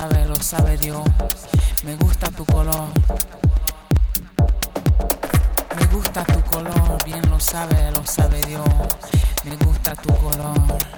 sabe, lo sabe Dios. Me gusta tu color. Me gusta tu color, bien lo sabe, lo sabe Dios. Me gusta tu color.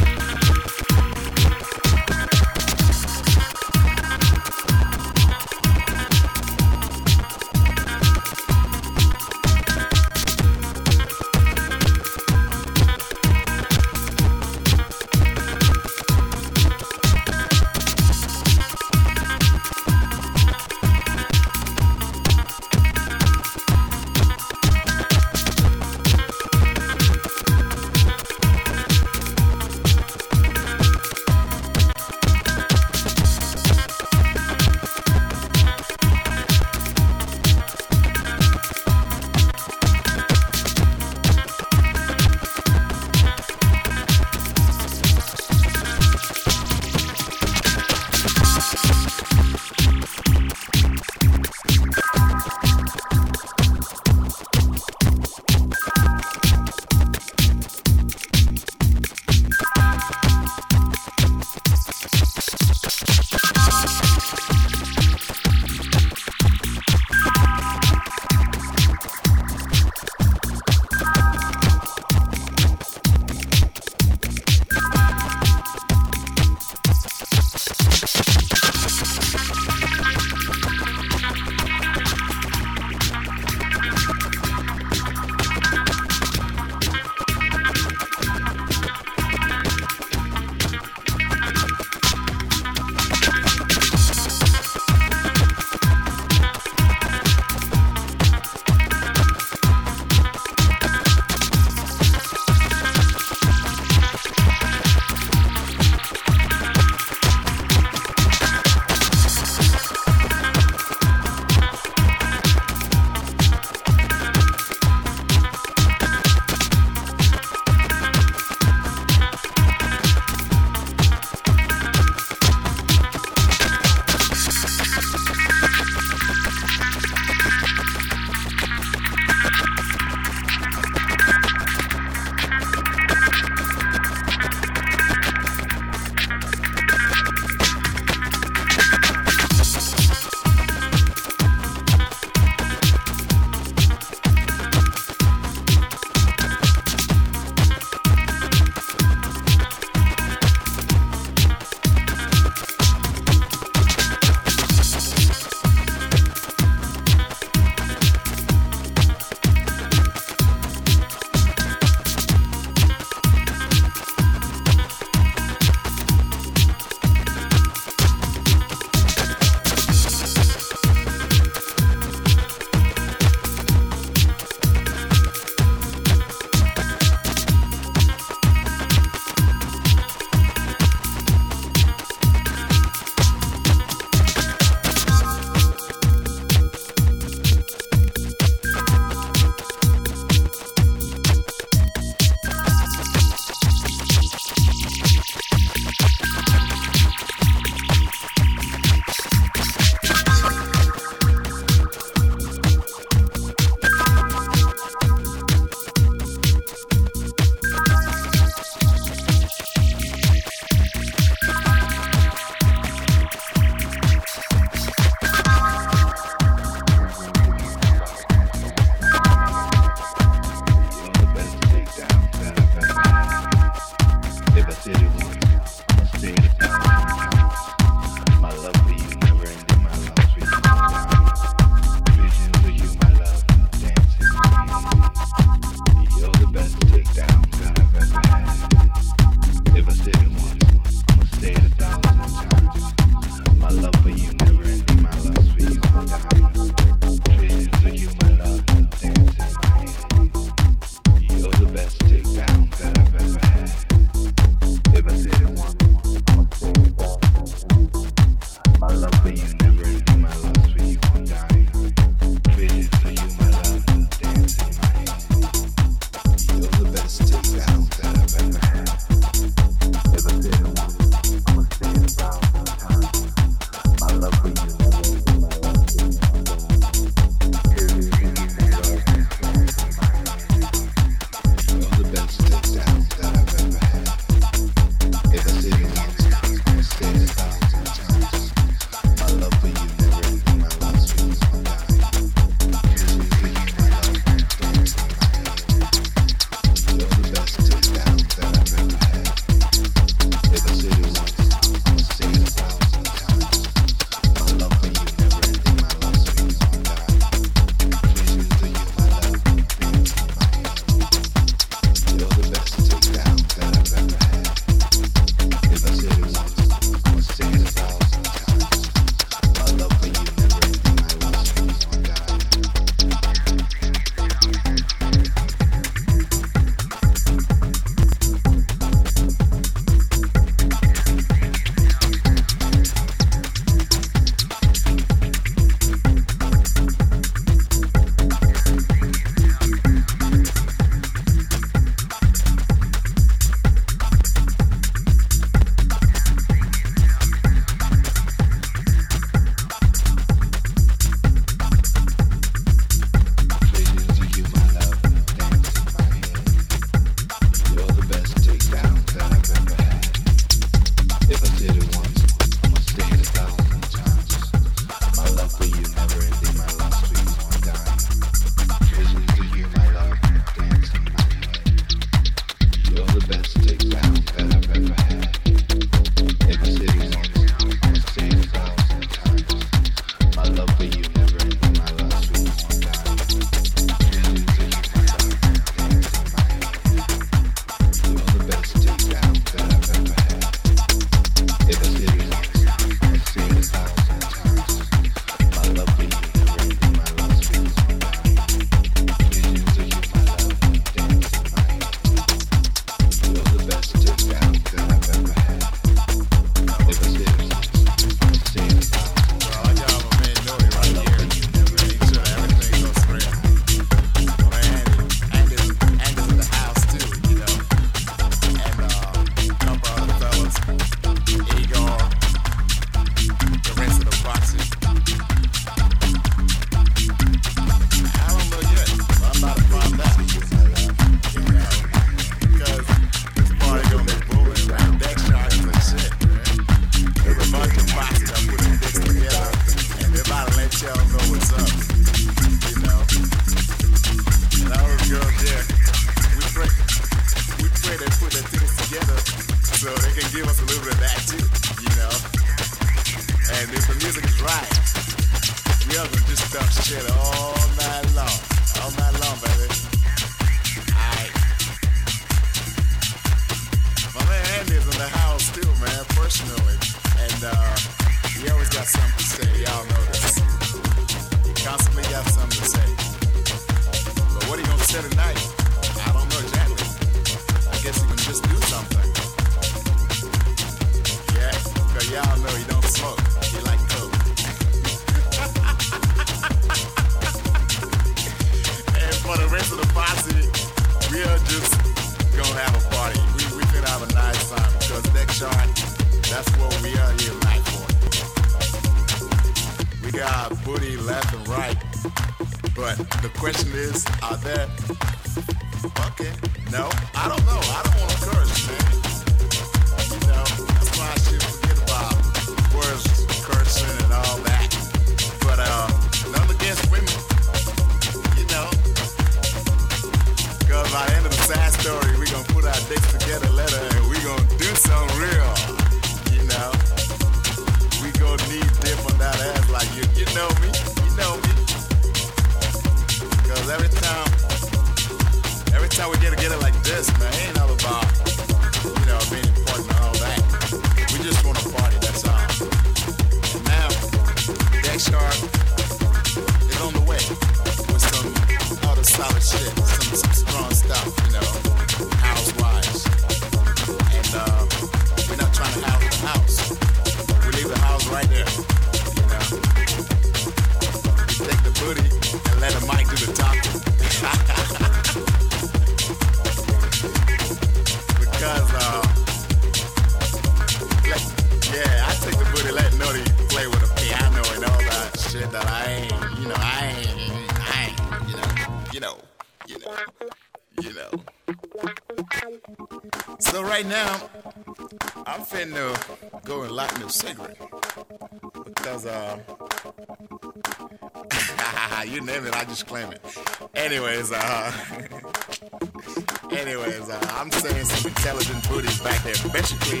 Anyways, uh, I'm saying some intelligent booties back there. Basically,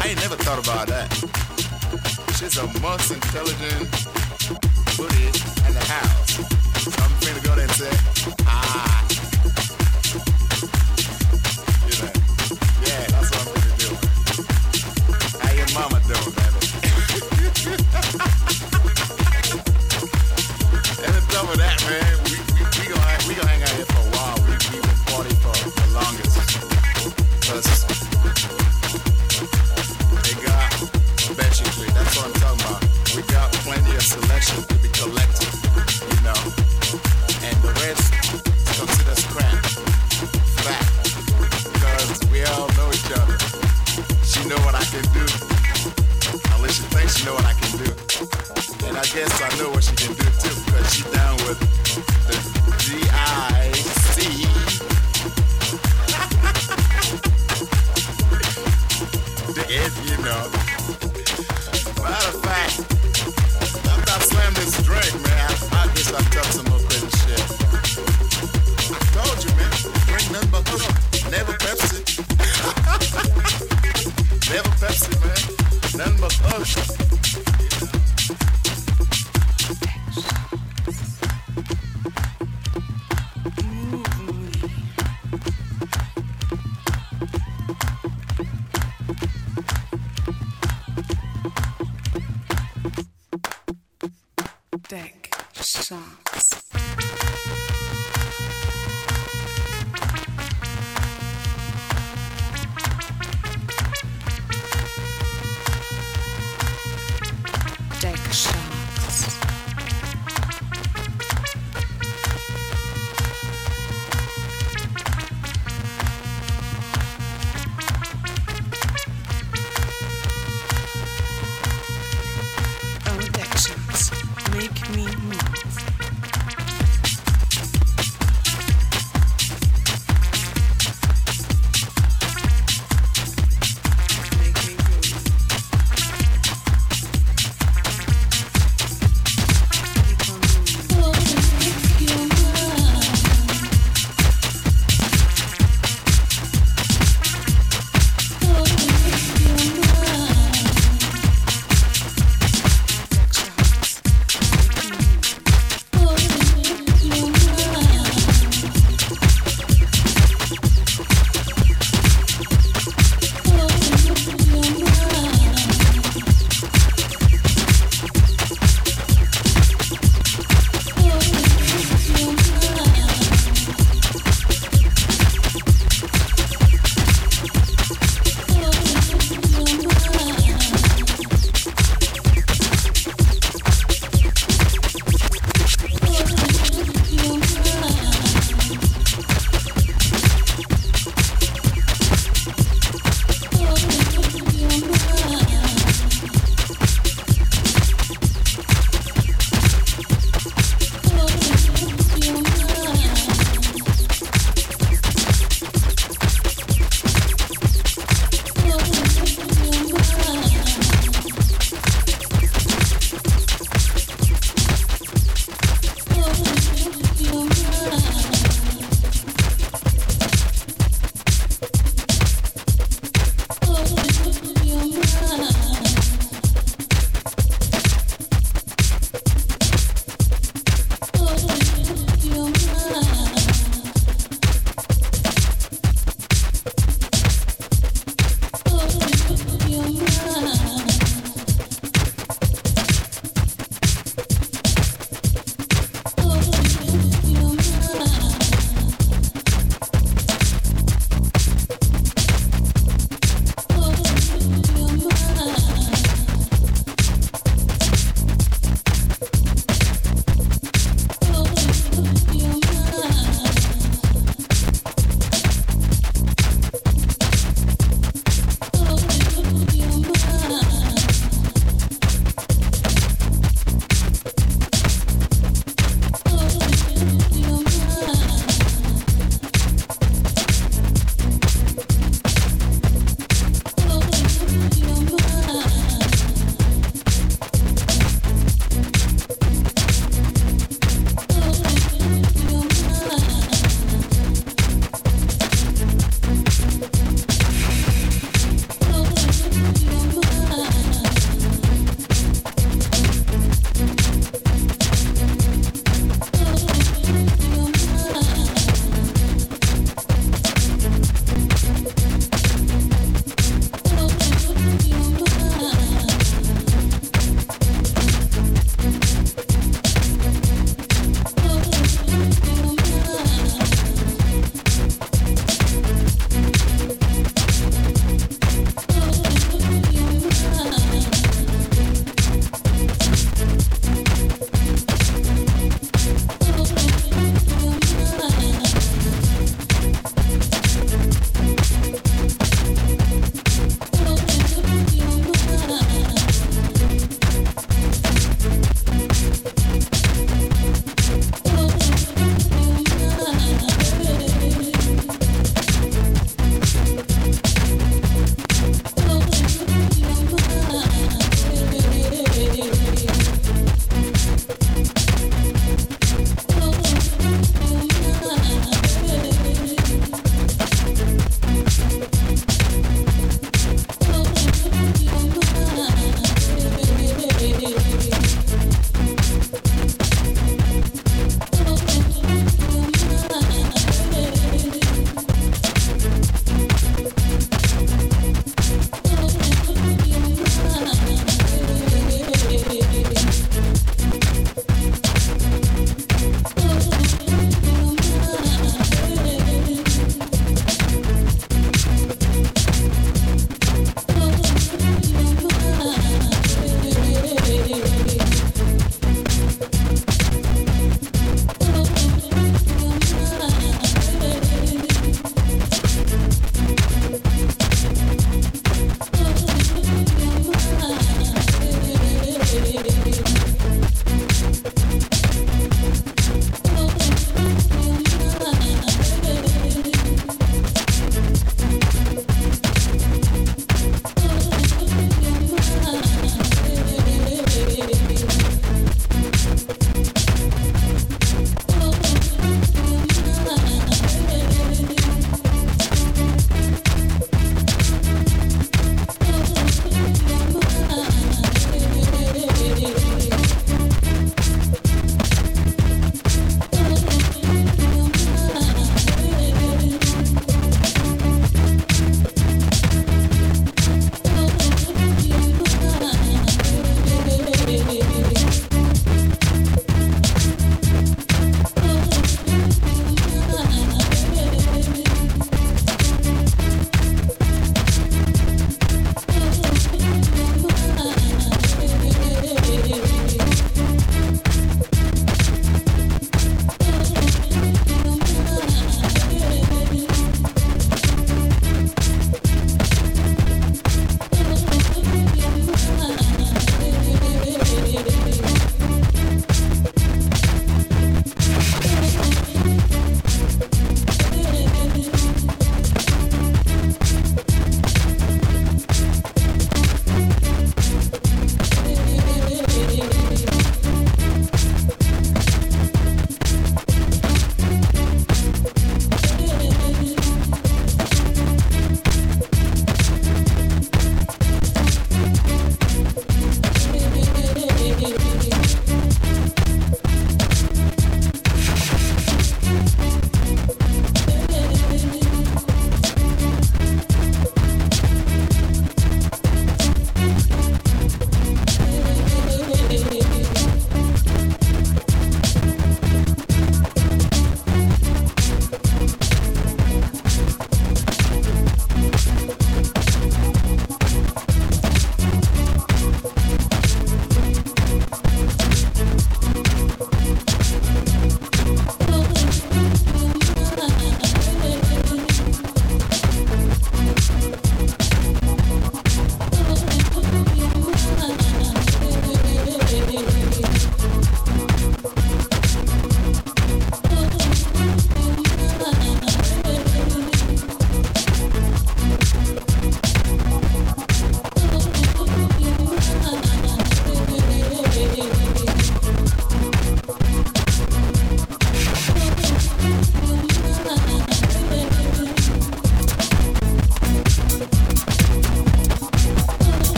I ain't never thought about that. She's a most intelligent booty in the house. So I'm finna go there and say, ah. Deck shots.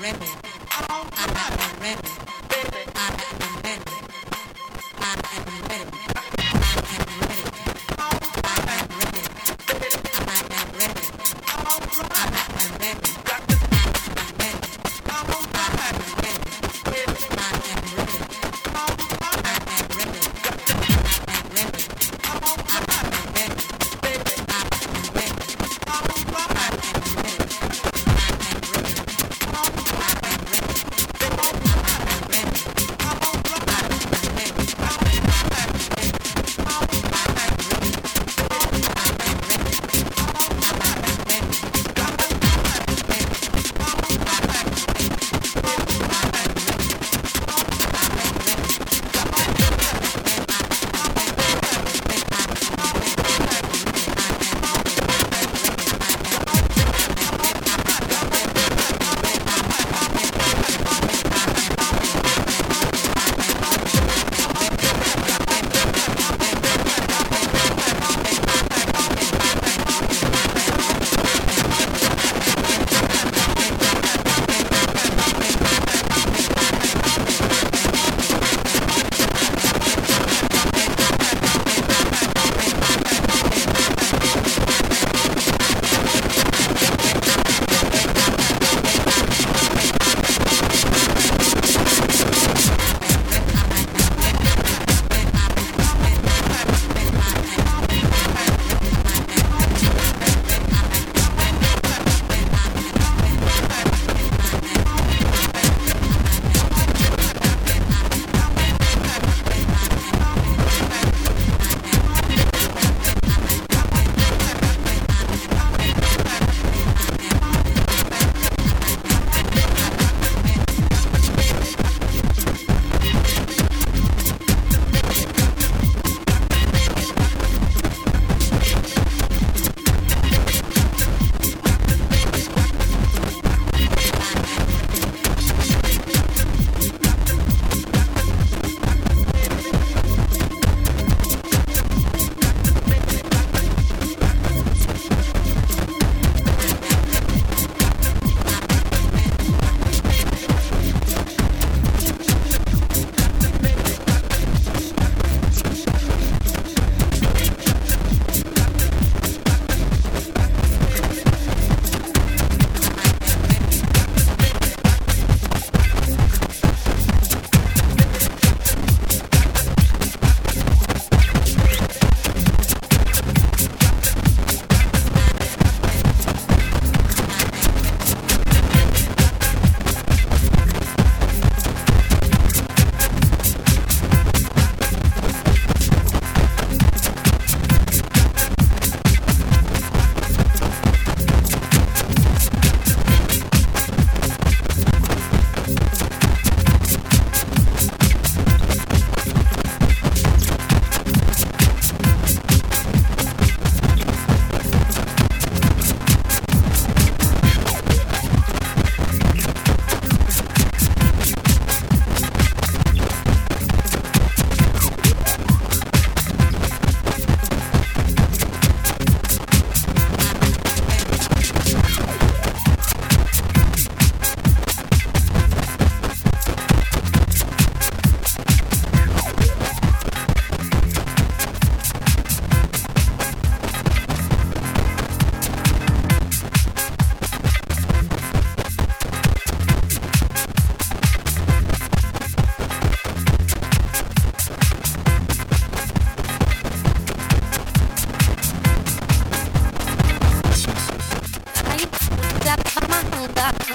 Ready. I am ready. Bang.